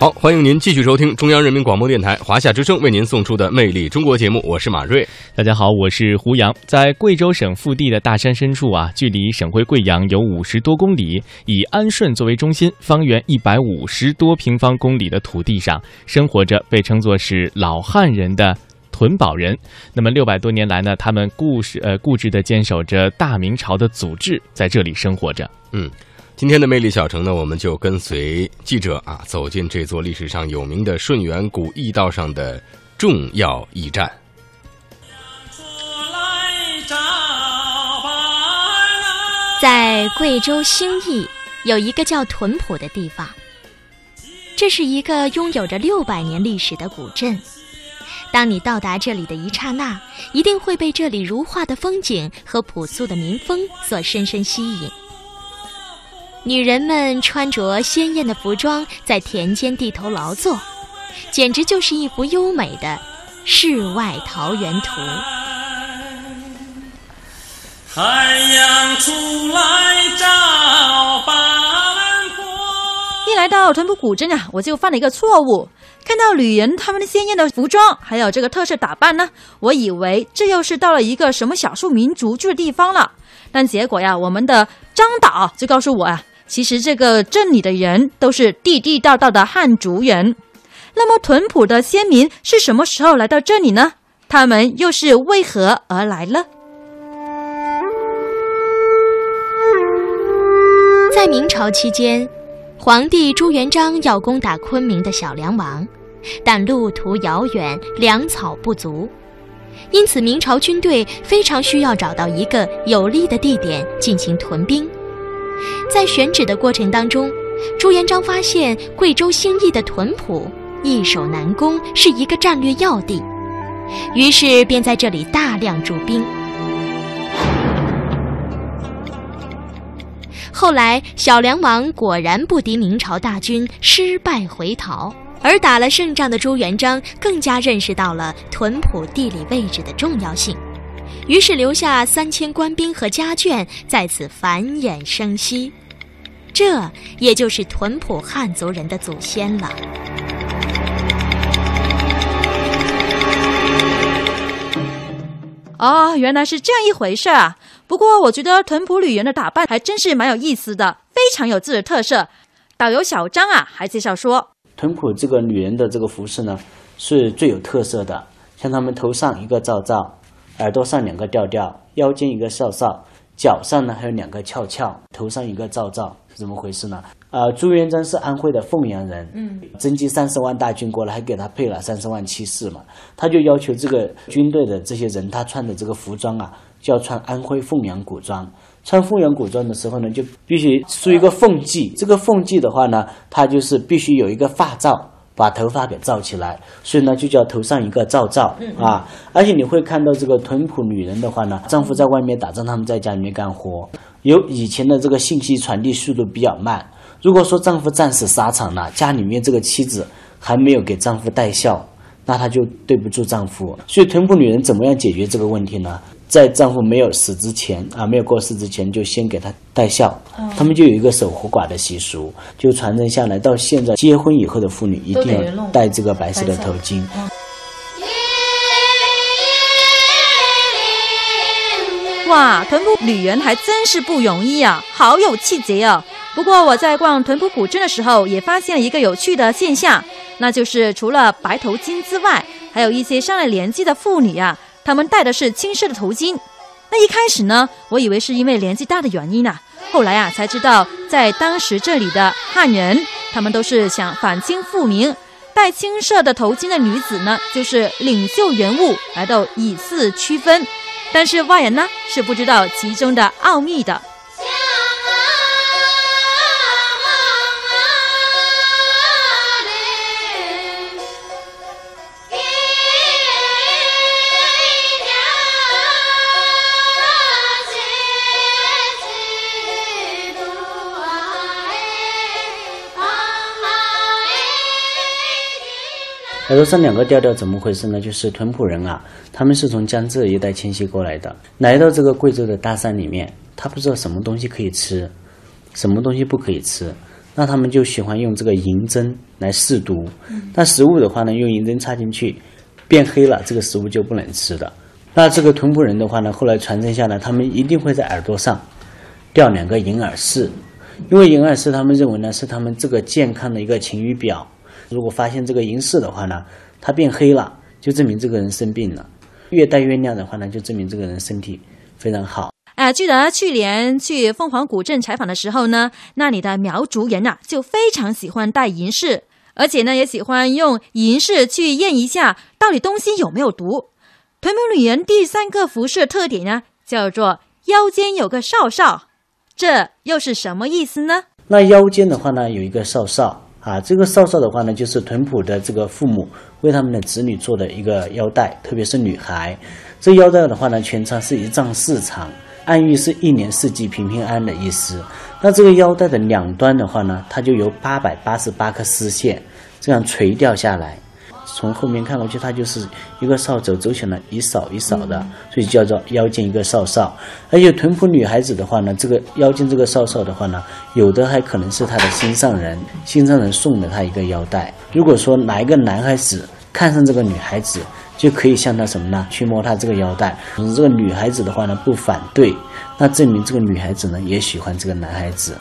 好，欢迎您继续收听中央人民广播电台华夏之声为您送出的《魅力中国》节目，我是马瑞。大家好，我是胡杨。在贵州省腹地的大山深处啊，距离省会贵阳有五十多公里，以安顺作为中心，方圆一百五十多平方公里的土地上，生活着被称作是老汉人的屯堡人。那么六百多年来呢，他们固实呃固执地坚守着大明朝的祖制，在这里生活着。嗯。今天的魅力小城呢，我们就跟随记者啊，走进这座历史上有名的顺源古驿道上的重要驿站。在贵州兴义有一个叫屯埔的地方，这是一个拥有着六百年历史的古镇。当你到达这里的一刹那，一定会被这里如画的风景和朴素的民风所深深吸引。女人们穿着鲜艳的服装，在田间地头劳作，简直就是一幅优美的世外桃源图。太阳出来照斑驳。一来到屯埔古镇啊，我就犯了一个错误，看到女人她们的鲜艳的服装，还有这个特色打扮呢，我以为这又是到了一个什么少数民族住的地方了。但结果呀，我们的张导就告诉我啊。其实这个镇里的人都是地地道道的汉族人。那么屯埔的先民是什么时候来到这里呢？他们又是为何而来呢？在明朝期间，皇帝朱元璋要攻打昆明的小梁王，但路途遥远，粮草不足，因此明朝军队非常需要找到一个有利的地点进行屯兵。在选址的过程当中，朱元璋发现贵州兴义的屯埔易守难攻，是一个战略要地，于是便在这里大量驻兵。后来，小梁王果然不敌明朝大军，失败回逃。而打了胜仗的朱元璋更加认识到了屯埔地理位置的重要性。于是留下三千官兵和家眷在此繁衍生息，这也就是屯普汉族人的祖先了。哦，原来是这样一回事啊！不过我觉得屯普女人的打扮还真是蛮有意思的，非常有自己的特色。导游小张啊，还介绍说，屯普这个女人的这个服饰呢，是最有特色的，像他们头上一个罩罩。耳朵上两个吊吊，腰间一个哨哨，脚上呢还有两个翘翘，头上一个罩罩，是怎么回事呢？呃，朱元璋是安徽的凤阳人，嗯，征集三十万大军过来，还给他配了三十万骑士嘛，他就要求这个军队的这些人，他穿的这个服装啊，就要穿安徽凤阳古装。穿凤阳古装的时候呢，就必须梳一个凤髻，这个凤髻的话呢，它就是必须有一个发罩。把头发给罩起来，所以呢就叫头上一个罩罩啊。而且你会看到这个屯朴女人的话呢，丈夫在外面打仗，他们在家里面干活。有以前的这个信息传递速度比较慢，如果说丈夫战死沙场了，家里面这个妻子还没有给丈夫带孝，那她就对不住丈夫。所以屯埔女人怎么样解决这个问题呢？在丈夫没有死之前啊，没有过世之前，就先给他戴孝。他们就有一个守活寡的习俗，就传承下来。到现在结婚以后的妇女一定要戴这个白色的头巾。哇，屯埔女人还真是不容易啊，好有气节啊！不过我在逛屯埔古镇的时候，也发现了一个有趣的现象，那就是除了白头巾之外，还有一些上了年纪的妇女啊。她们戴的是青色的头巾，那一开始呢，我以为是因为年纪大的原因呢，后来啊才知道，在当时这里的汉人，他们都是想反清复明，戴青色的头巾的女子呢，就是领袖人物，来到以示区分，但是外人呢是不知道其中的奥秘的。耳朵上两个调调怎么回事呢？就是屯埔人啊，他们是从江浙一带迁徙过来的，来到这个贵州的大山里面，他不知道什么东西可以吃，什么东西不可以吃，那他们就喜欢用这个银针来试毒。那食物的话呢，用银针插进去，变黑了，这个食物就不能吃的。那这个屯仆人的话呢，后来传承下来，他们一定会在耳朵上吊两个银耳饰，因为银耳饰他们认为呢是他们这个健康的一个晴雨表。如果发现这个银饰的话呢，它变黑了，就证明这个人生病了；越戴越亮的话呢，就证明这个人身体非常好。啊，记得去年去凤凰古镇采访的时候呢，那里的苗族人啊就非常喜欢戴银饰，而且呢也喜欢用银饰去验一下到底东西有没有毒。屯门女人第三个服饰特点呢，叫做腰间有个哨哨，这又是什么意思呢？那腰间的话呢，有一个哨哨啊，这个少少的话呢，就是屯普的这个父母为他们的子女做的一个腰带，特别是女孩。这腰带的话呢，全长是一丈四长。暗喻是一年四季平平安的意思。那这个腰带的两端的话呢，它就由八百八十八颗丝线，这样垂掉下来。从后面看过去，它就是一个扫帚走起来一扫一扫的，所以叫做腰间一个扫扫。而且屯埔女孩子的话呢，这个腰间这个扫扫的话呢，有的还可能是她的心上人，心上人送了她一个腰带。如果说哪一个男孩子看上这个女孩子，就可以向他什么呢？去摸他这个腰带。这个女孩子的话呢，不反对，那证明这个女孩子呢也喜欢这个男孩子。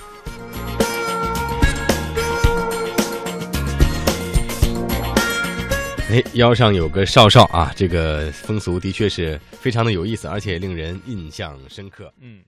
哎，腰上有个少少啊，这个风俗的确是非常的有意思，而且令人印象深刻。嗯。